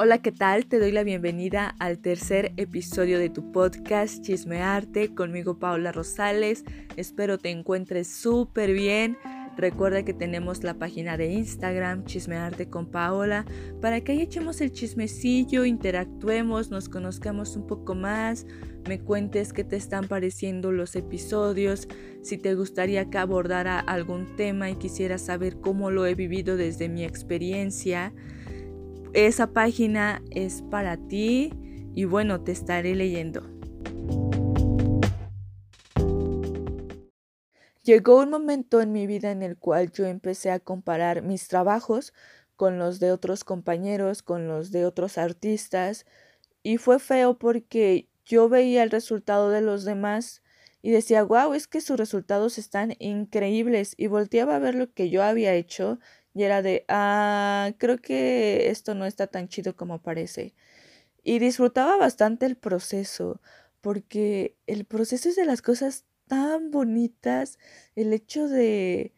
Hola, ¿qué tal? Te doy la bienvenida al tercer episodio de tu podcast Chismearte conmigo Paola Rosales. Espero te encuentres súper bien. Recuerda que tenemos la página de Instagram Chismearte con Paola para que ahí echemos el chismecillo, interactuemos, nos conozcamos un poco más, me cuentes qué te están pareciendo los episodios, si te gustaría que abordara algún tema y quisieras saber cómo lo he vivido desde mi experiencia. Esa página es para ti y bueno, te estaré leyendo. Llegó un momento en mi vida en el cual yo empecé a comparar mis trabajos con los de otros compañeros, con los de otros artistas, y fue feo porque yo veía el resultado de los demás y decía, wow, es que sus resultados están increíbles, y volteaba a ver lo que yo había hecho y era de, ah, creo que esto no está tan chido como parece. Y disfrutaba bastante el proceso, porque el proceso es de las cosas tan bonitas, el hecho de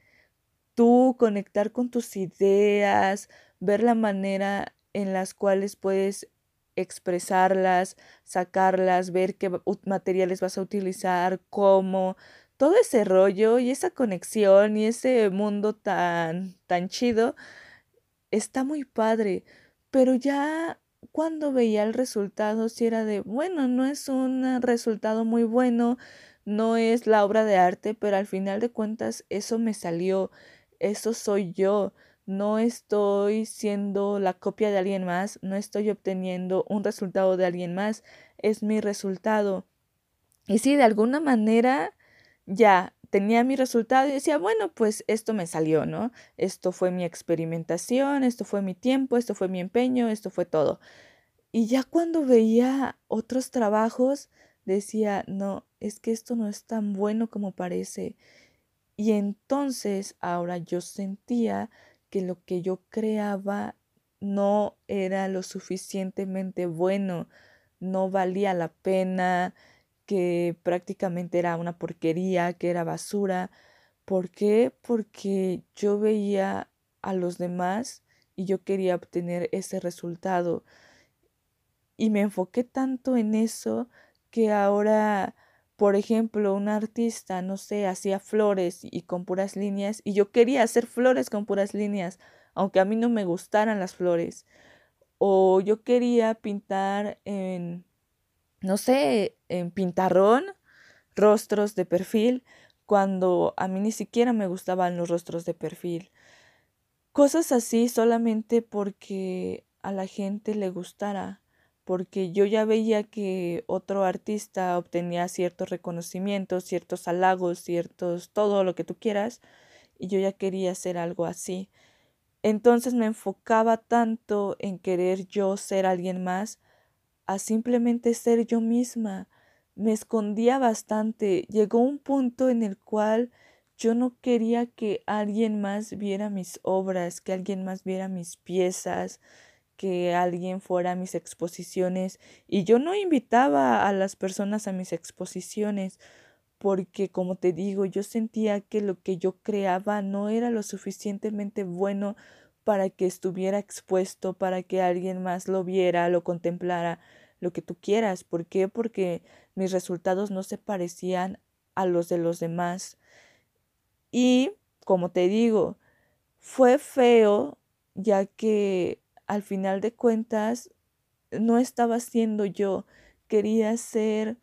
tú conectar con tus ideas, ver la manera en las cuales puedes expresarlas, sacarlas, ver qué materiales vas a utilizar, cómo, todo ese rollo y esa conexión y ese mundo tan, tan chido está muy padre. Pero ya cuando veía el resultado, si era de, bueno, no es un resultado muy bueno, no es la obra de arte, pero al final de cuentas eso me salió, eso soy yo. No estoy siendo la copia de alguien más, no estoy obteniendo un resultado de alguien más, es mi resultado. Y sí, de alguna manera ya tenía mi resultado y decía, bueno, pues esto me salió, ¿no? Esto fue mi experimentación, esto fue mi tiempo, esto fue mi empeño, esto fue todo. Y ya cuando veía otros trabajos, decía, no, es que esto no es tan bueno como parece. Y entonces ahora yo sentía que lo que yo creaba no era lo suficientemente bueno, no valía la pena, que prácticamente era una porquería, que era basura. ¿Por qué? Porque yo veía a los demás y yo quería obtener ese resultado. Y me enfoqué tanto en eso que ahora, por ejemplo, un artista, no sé, hacía flores y con puras líneas y yo quería hacer flores con puras líneas, aunque a mí no me gustaran las flores. O yo quería pintar en no sé, en pintarrón, rostros de perfil, cuando a mí ni siquiera me gustaban los rostros de perfil. Cosas así solamente porque a la gente le gustara, porque yo ya veía que otro artista obtenía ciertos reconocimientos, ciertos halagos, ciertos, todo lo que tú quieras, y yo ya quería hacer algo así. Entonces me enfocaba tanto en querer yo ser alguien más, a simplemente ser yo misma. Me escondía bastante. Llegó un punto en el cual yo no quería que alguien más viera mis obras, que alguien más viera mis piezas, que alguien fuera a mis exposiciones. Y yo no invitaba a las personas a mis exposiciones porque, como te digo, yo sentía que lo que yo creaba no era lo suficientemente bueno para que estuviera expuesto, para que alguien más lo viera, lo contemplara lo que tú quieras. ¿Por qué? Porque mis resultados no se parecían a los de los demás. Y, como te digo, fue feo ya que al final de cuentas no estaba siendo yo, quería ser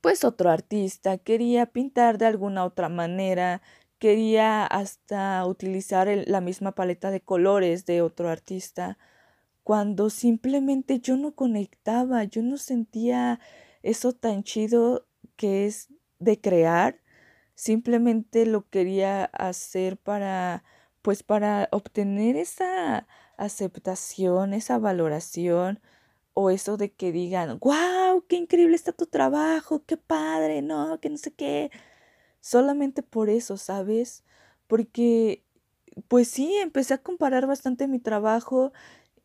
pues otro artista, quería pintar de alguna otra manera, quería hasta utilizar la misma paleta de colores de otro artista cuando simplemente yo no conectaba, yo no sentía eso tan chido que es de crear, simplemente lo quería hacer para, pues para obtener esa aceptación, esa valoración o eso de que digan, wow, qué increíble está tu trabajo, qué padre, no, que no sé qué. Solamente por eso, ¿sabes? Porque, pues sí, empecé a comparar bastante mi trabajo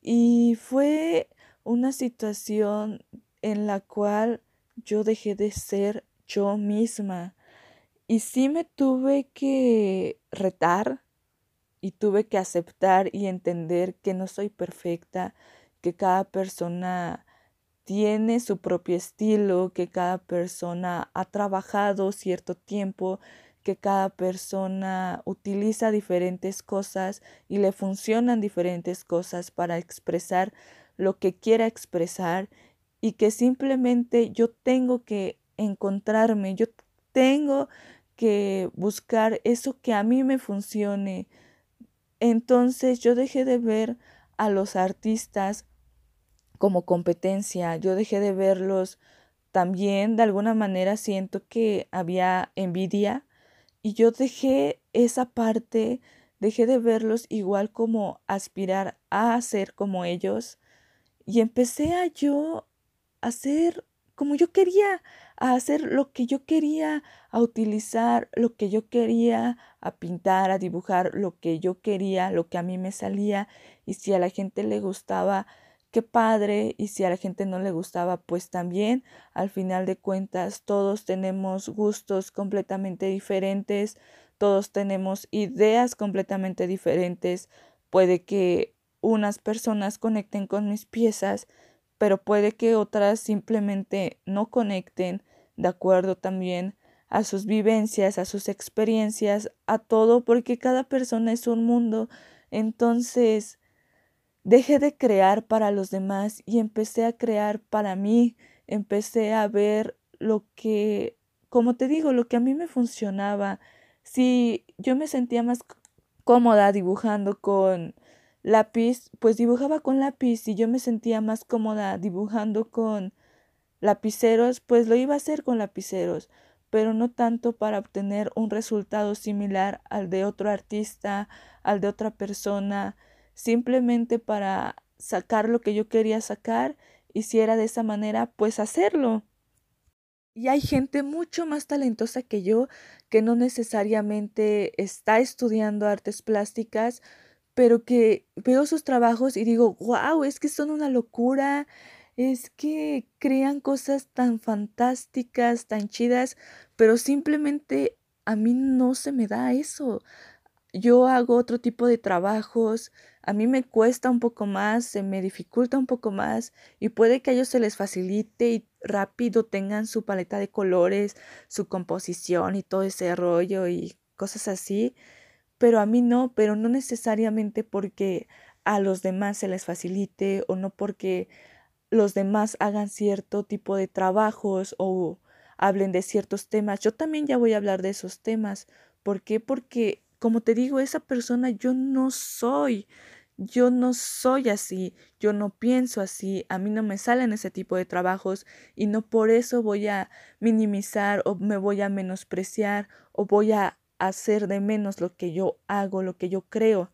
y fue una situación en la cual yo dejé de ser yo misma. Y sí me tuve que retar y tuve que aceptar y entender que no soy perfecta, que cada persona tiene su propio estilo, que cada persona ha trabajado cierto tiempo, que cada persona utiliza diferentes cosas y le funcionan diferentes cosas para expresar lo que quiera expresar y que simplemente yo tengo que encontrarme, yo tengo que buscar eso que a mí me funcione. Entonces yo dejé de ver a los artistas como competencia, yo dejé de verlos también, de alguna manera siento que había envidia y yo dejé esa parte, dejé de verlos igual como aspirar a ser como ellos y empecé a yo hacer como yo quería, a hacer lo que yo quería, a utilizar lo que yo quería, a pintar, a dibujar lo que yo quería, lo que a mí me salía y si a la gente le gustaba, qué padre, y si a la gente no le gustaba, pues también, al final de cuentas, todos tenemos gustos completamente diferentes, todos tenemos ideas completamente diferentes, puede que unas personas conecten con mis piezas, pero puede que otras simplemente no conecten de acuerdo también a sus vivencias, a sus experiencias, a todo, porque cada persona es un mundo. Entonces, dejé de crear para los demás y empecé a crear para mí, empecé a ver lo que, como te digo, lo que a mí me funcionaba. Si yo me sentía más cómoda dibujando con lápiz, pues dibujaba con lápiz. Si yo me sentía más cómoda dibujando con lapiceros, pues lo iba a hacer con lapiceros, pero no tanto para obtener un resultado similar al de otro artista, al de otra persona, simplemente para sacar lo que yo quería sacar y si era de esa manera, pues hacerlo. Y hay gente mucho más talentosa que yo que no necesariamente está estudiando artes plásticas, pero que veo sus trabajos y digo, wow, es que son una locura, es que crean cosas tan fantásticas, tan chidas, pero simplemente a mí no se me da eso. Yo hago otro tipo de trabajos, a mí me cuesta un poco más, se me dificulta un poco más y puede que a ellos se les facilite y rápido tengan su paleta de colores, su composición y todo ese rollo y cosas así pero a mí no, pero no necesariamente porque a los demás se les facilite o no porque los demás hagan cierto tipo de trabajos o hablen de ciertos temas. Yo también ya voy a hablar de esos temas. ¿Por qué? Porque, como te digo, esa persona yo no soy. Yo no soy así, yo no pienso así, a mí no me salen ese tipo de trabajos y no por eso voy a minimizar o me voy a menospreciar o voy a hacer de menos lo que yo hago, lo que yo creo.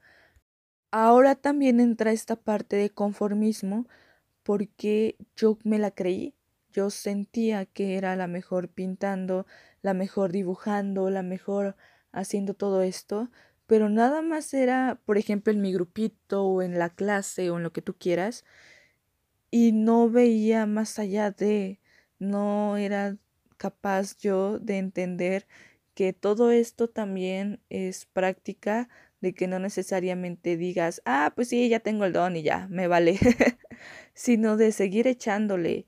Ahora también entra esta parte de conformismo porque yo me la creí, yo sentía que era la mejor pintando, la mejor dibujando, la mejor haciendo todo esto, pero nada más era, por ejemplo, en mi grupito o en la clase o en lo que tú quieras, y no veía más allá de, no era capaz yo de entender que todo esto también es práctica de que no necesariamente digas, ah, pues sí, ya tengo el don y ya, me vale, sino de seguir echándole.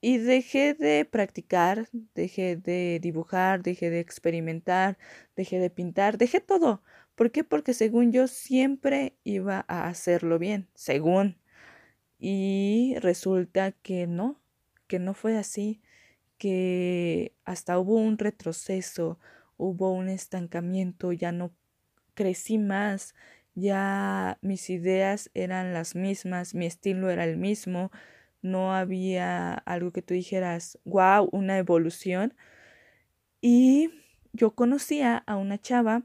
Y dejé de practicar, dejé de dibujar, dejé de experimentar, dejé de pintar, dejé todo. ¿Por qué? Porque según yo siempre iba a hacerlo bien, según. Y resulta que no, que no fue así, que hasta hubo un retroceso, hubo un estancamiento, ya no crecí más, ya mis ideas eran las mismas, mi estilo era el mismo, no había algo que tú dijeras, wow, una evolución. Y yo conocía a una chava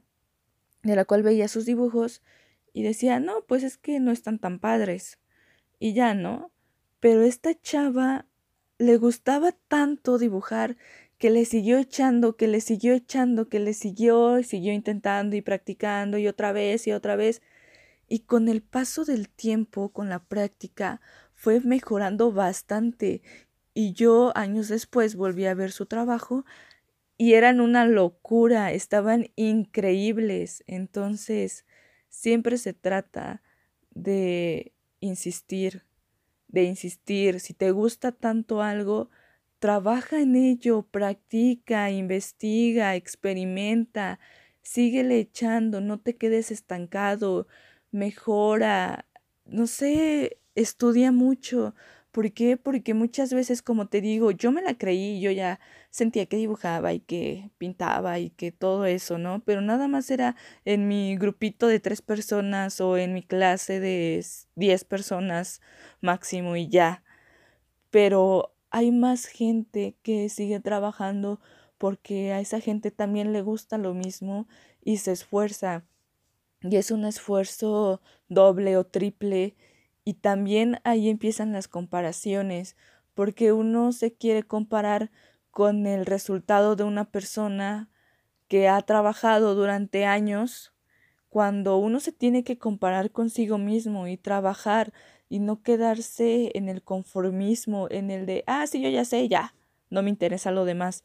de la cual veía sus dibujos y decía, no, pues es que no están tan padres. Y ya, ¿no? Pero esta chava le gustaba tanto dibujar que le siguió echando, que le siguió echando, que le siguió y siguió intentando y practicando y otra vez y otra vez. Y con el paso del tiempo, con la práctica, fue mejorando bastante. Y yo años después volví a ver su trabajo y eran una locura, estaban increíbles. Entonces, siempre se trata de insistir, de insistir. Si te gusta tanto algo, trabaja en ello, practica, investiga, experimenta, síguele echando, no te quedes estancado, mejora, no sé, estudia mucho. ¿Por qué? Porque muchas veces, como te digo, yo me la creí, yo ya sentía que dibujaba y que pintaba y que todo eso, ¿no? Pero nada más era en mi grupito de tres personas o en mi clase de diez personas máximo y ya. Pero hay más gente que sigue trabajando porque a esa gente también le gusta lo mismo y se esfuerza. Y es un esfuerzo doble o triple y también ahí empiezan las comparaciones, porque uno se quiere comparar con el resultado de una persona que ha trabajado durante años, cuando uno se tiene que comparar consigo mismo y trabajar y no quedarse en el conformismo, en el de, ah, sí, yo ya sé, ya, no me interesa lo demás.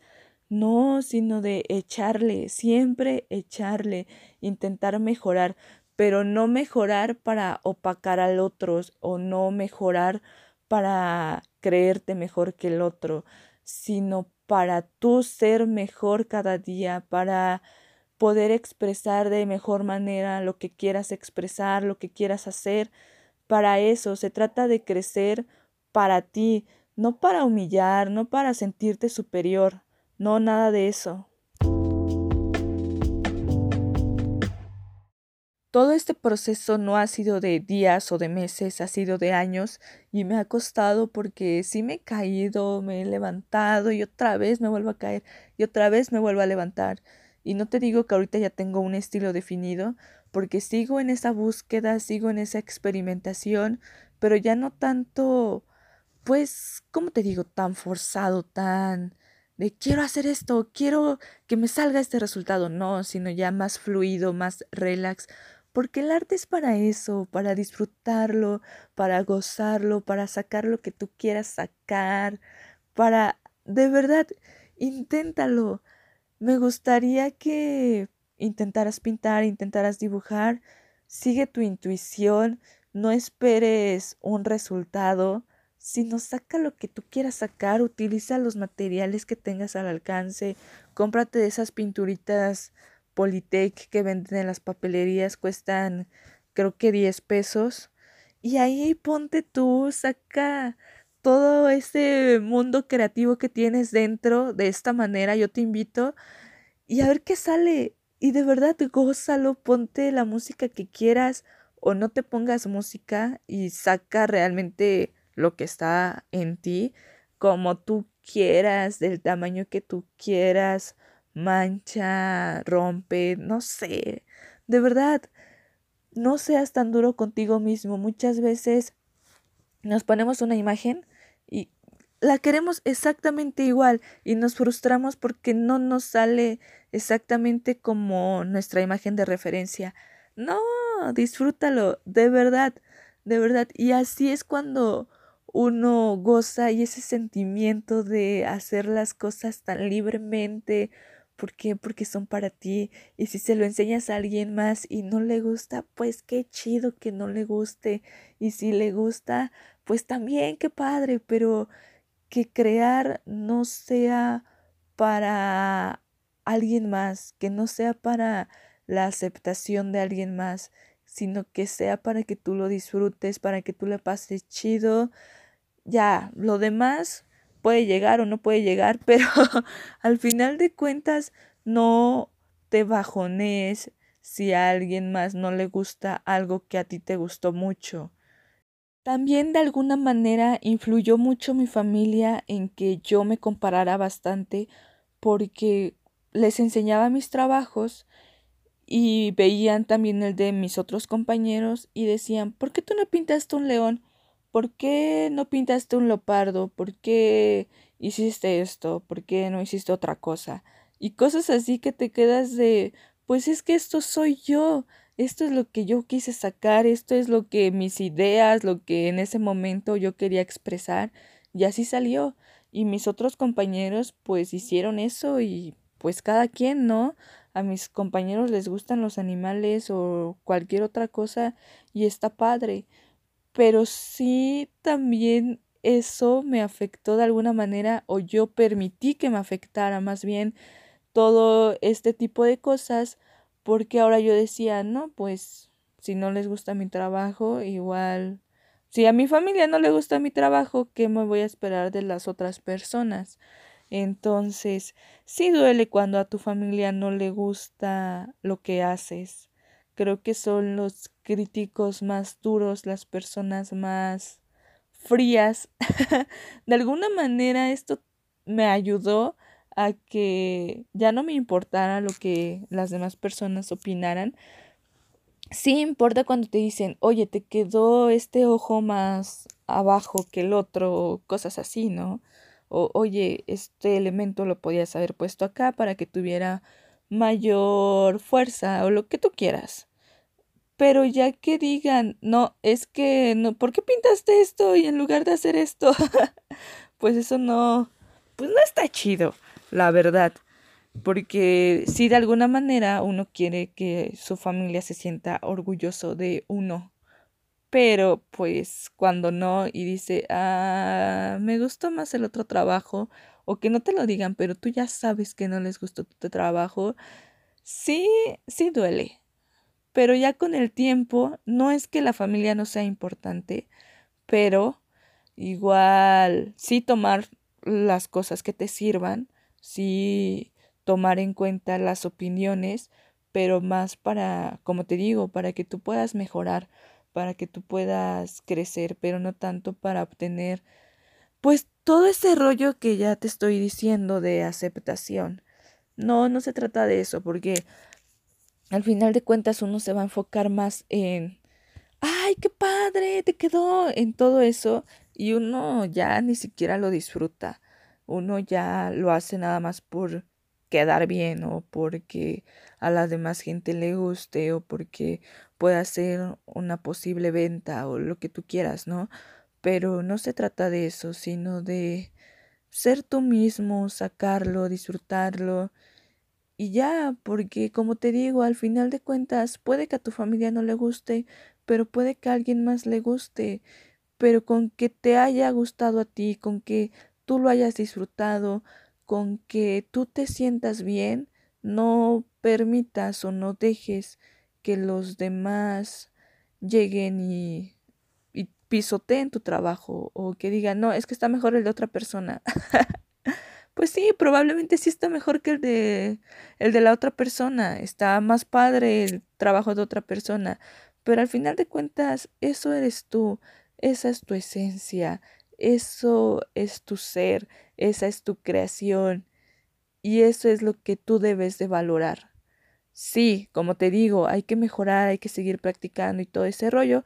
No, sino de echarle, siempre echarle, intentar mejorar, pero no mejorar para opacar al otro o no mejorar para creerte mejor que el otro, sino para tú ser mejor cada día, para poder expresar de mejor manera lo que quieras expresar, lo que quieras hacer. Para eso se trata de crecer para ti, no para humillar, no para sentirte superior, no nada de eso. Todo este proceso no ha sido de días o de meses, ha sido de años y me ha costado porque sí me he caído, me he levantado y otra vez me vuelvo a caer y otra vez me vuelvo a levantar. Y no te digo que ahorita ya tengo un estilo definido, porque sigo en esa búsqueda, sigo en esa experimentación, pero ya no tanto, pues, ¿cómo te digo? Tan forzado, tan de quiero hacer esto, quiero que me salga este resultado, no, sino ya más fluido, más relax, porque el arte es para eso, para disfrutarlo, para gozarlo, para sacar lo que tú quieras sacar, para, de verdad, inténtalo. Me gustaría que intentaras pintar, intentaras dibujar, sigue tu intuición, no esperes un resultado, sino saca lo que tú quieras sacar, utiliza los materiales que tengas al alcance, cómprate esas pinturitas Politec que venden en las papelerías cuestan creo que 10 pesos. Y ahí ponte tú, saca todo ese mundo creativo que tienes dentro de esta manera. Yo te invito y a ver qué sale. Y de verdad, gózalo, ponte la música que quieras o no te pongas música y saca realmente lo que está en ti como tú quieras, del tamaño que tú quieras mancha, rompe, no sé. De verdad, no seas tan duro contigo mismo. Muchas veces nos ponemos una imagen y la queremos exactamente igual y nos frustramos porque no nos sale exactamente como nuestra imagen de referencia. No, disfrútalo, de verdad, de verdad. Y así es cuando uno goza y ese sentimiento de hacer las cosas tan libremente, ¿Por qué? Porque son para ti. Y si se lo enseñas a alguien más y no le gusta, pues qué chido que no le guste. Y si le gusta, pues también qué padre, pero que crear no sea para alguien más, que no sea para la aceptación de alguien más, sino que sea para que tú lo disfrutes, para que tú le pases chido. Ya, lo demás puede llegar o no puede llegar, pero al final de cuentas no te bajones si a alguien más no le gusta algo que a ti te gustó mucho. También de alguna manera influyó mucho mi familia en que yo me comparara bastante porque les enseñaba mis trabajos y veían también el de mis otros compañeros y decían, ¿por qué tú no pintaste un león? ¿Por qué no pintaste un leopardo? ¿Por qué hiciste esto? ¿Por qué no hiciste otra cosa? Y cosas así que te quedas de, pues es que esto soy yo, esto es lo que yo quise sacar, esto es lo que mis ideas, lo que en ese momento yo quería expresar, y así salió. Y mis otros compañeros pues hicieron eso y pues cada quien, ¿no? A mis compañeros les gustan los animales o cualquier otra cosa y está padre pero sí también eso me afectó de alguna manera o yo permití que me afectara más bien todo este tipo de cosas porque ahora yo decía, no, pues si no les gusta mi trabajo, igual, si a mi familia no le gusta mi trabajo, ¿qué me voy a esperar de las otras personas? Entonces, sí duele cuando a tu familia no le gusta lo que haces. Creo que son los críticos más duros, las personas más frías. de alguna manera esto me ayudó a que ya no me importara lo que las demás personas opinaran. Sí importa cuando te dicen, oye, te quedó este ojo más abajo que el otro, cosas así, ¿no? O, oye, este elemento lo podías haber puesto acá para que tuviera mayor fuerza o lo que tú quieras. Pero ya que digan, no, es que no, ¿por qué pintaste esto y en lugar de hacer esto? pues eso no, pues no está chido, la verdad. Porque si de alguna manera uno quiere que su familia se sienta orgulloso de uno, pero pues cuando no y dice, ah, me gustó más el otro trabajo, o que no te lo digan, pero tú ya sabes que no les gustó tu trabajo, sí, sí duele. Pero ya con el tiempo, no es que la familia no sea importante, pero igual sí tomar las cosas que te sirvan, sí tomar en cuenta las opiniones, pero más para, como te digo, para que tú puedas mejorar, para que tú puedas crecer, pero no tanto para obtener pues todo ese rollo que ya te estoy diciendo de aceptación. No, no se trata de eso, porque al final de cuentas uno se va a enfocar más en, ay, qué padre, te quedó en todo eso y uno ya ni siquiera lo disfruta. Uno ya lo hace nada más por quedar bien o porque a la demás gente le guste o porque pueda ser una posible venta o lo que tú quieras, ¿no? Pero no se trata de eso, sino de ser tú mismo, sacarlo, disfrutarlo y ya, porque como te digo, al final de cuentas puede que a tu familia no le guste, pero puede que a alguien más le guste, pero con que te haya gustado a ti, con que tú lo hayas disfrutado, con que tú te sientas bien, no permitas o no dejes que los demás lleguen y, y pisoteen tu trabajo o que digan, no, es que está mejor el de otra persona. Pues sí, probablemente sí está mejor que el de el de la otra persona, está más padre el trabajo de otra persona, pero al final de cuentas eso eres tú, esa es tu esencia, eso es tu ser, esa es tu creación y eso es lo que tú debes de valorar. Sí, como te digo, hay que mejorar, hay que seguir practicando y todo ese rollo,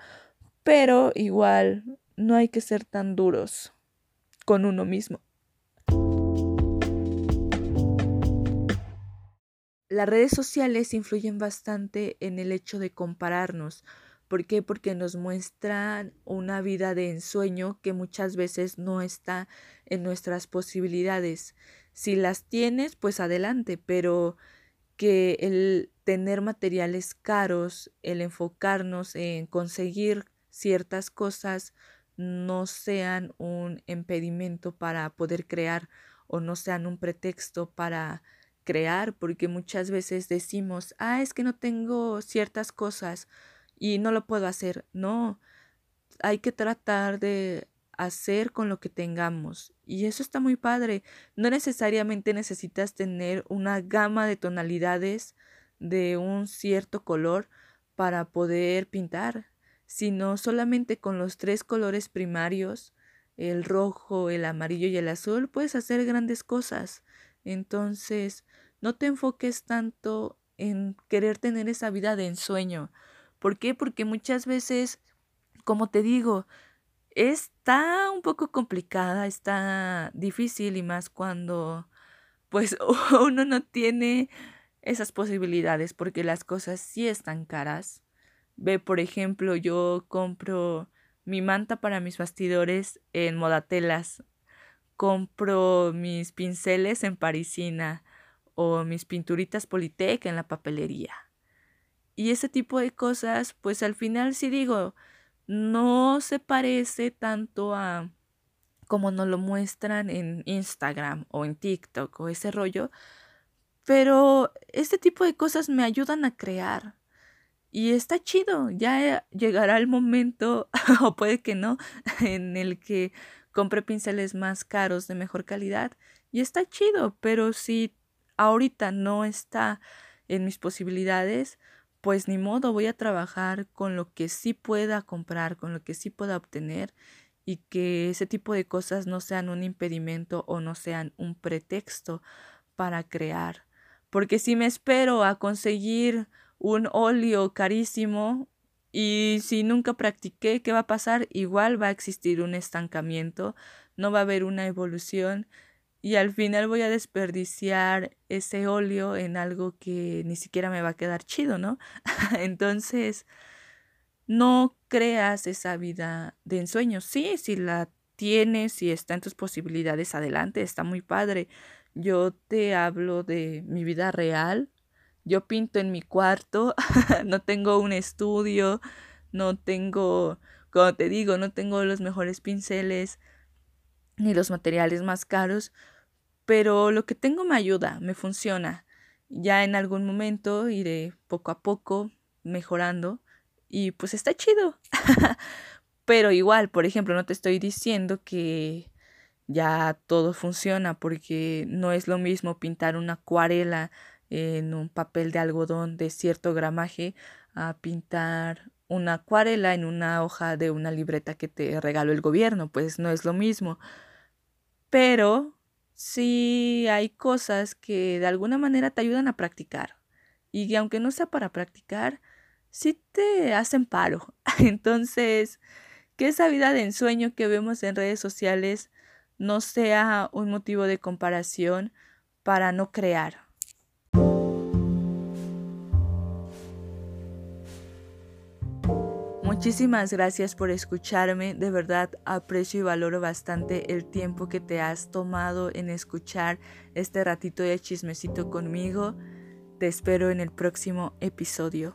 pero igual no hay que ser tan duros con uno mismo. Las redes sociales influyen bastante en el hecho de compararnos. ¿Por qué? Porque nos muestran una vida de ensueño que muchas veces no está en nuestras posibilidades. Si las tienes, pues adelante, pero que el tener materiales caros, el enfocarnos en conseguir ciertas cosas, no sean un impedimento para poder crear o no sean un pretexto para crear, porque muchas veces decimos, ah, es que no tengo ciertas cosas y no lo puedo hacer. No, hay que tratar de hacer con lo que tengamos. Y eso está muy padre. No necesariamente necesitas tener una gama de tonalidades de un cierto color para poder pintar, sino solamente con los tres colores primarios, el rojo, el amarillo y el azul, puedes hacer grandes cosas. Entonces, no te enfoques tanto en querer tener esa vida de ensueño. ¿Por qué? Porque muchas veces, como te digo, está un poco complicada, está difícil y más cuando pues uno no tiene esas posibilidades porque las cosas sí están caras. Ve, por ejemplo, yo compro mi manta para mis bastidores en modatelas compro mis pinceles en Parisina o mis pinturitas Politec en la papelería. Y ese tipo de cosas, pues al final sí digo, no se parece tanto a como nos lo muestran en Instagram o en TikTok o ese rollo, pero este tipo de cosas me ayudan a crear. Y está chido, ya llegará el momento, o puede que no, en el que compre pinceles más caros de mejor calidad. Y está chido, pero si ahorita no está en mis posibilidades, pues ni modo, voy a trabajar con lo que sí pueda comprar, con lo que sí pueda obtener y que ese tipo de cosas no sean un impedimento o no sean un pretexto para crear. Porque si me espero a conseguir un óleo carísimo y si nunca practiqué, ¿qué va a pasar? Igual va a existir un estancamiento, no va a haber una evolución y al final voy a desperdiciar ese óleo en algo que ni siquiera me va a quedar chido, ¿no? Entonces, no creas esa vida de ensueño. Sí, si la tienes, si está en tus posibilidades, adelante, está muy padre. Yo te hablo de mi vida real. Yo pinto en mi cuarto, no tengo un estudio, no tengo, como te digo, no tengo los mejores pinceles ni los materiales más caros, pero lo que tengo me ayuda, me funciona. Ya en algún momento iré poco a poco mejorando y pues está chido. Pero igual, por ejemplo, no te estoy diciendo que ya todo funciona porque no es lo mismo pintar una acuarela en un papel de algodón de cierto gramaje a pintar una acuarela en una hoja de una libreta que te regaló el gobierno, pues no es lo mismo. Pero sí hay cosas que de alguna manera te ayudan a practicar y aunque no sea para practicar, sí te hacen paro. Entonces, que esa vida de ensueño que vemos en redes sociales no sea un motivo de comparación para no crear. Muchísimas gracias por escucharme, de verdad aprecio y valoro bastante el tiempo que te has tomado en escuchar este ratito de chismecito conmigo. Te espero en el próximo episodio.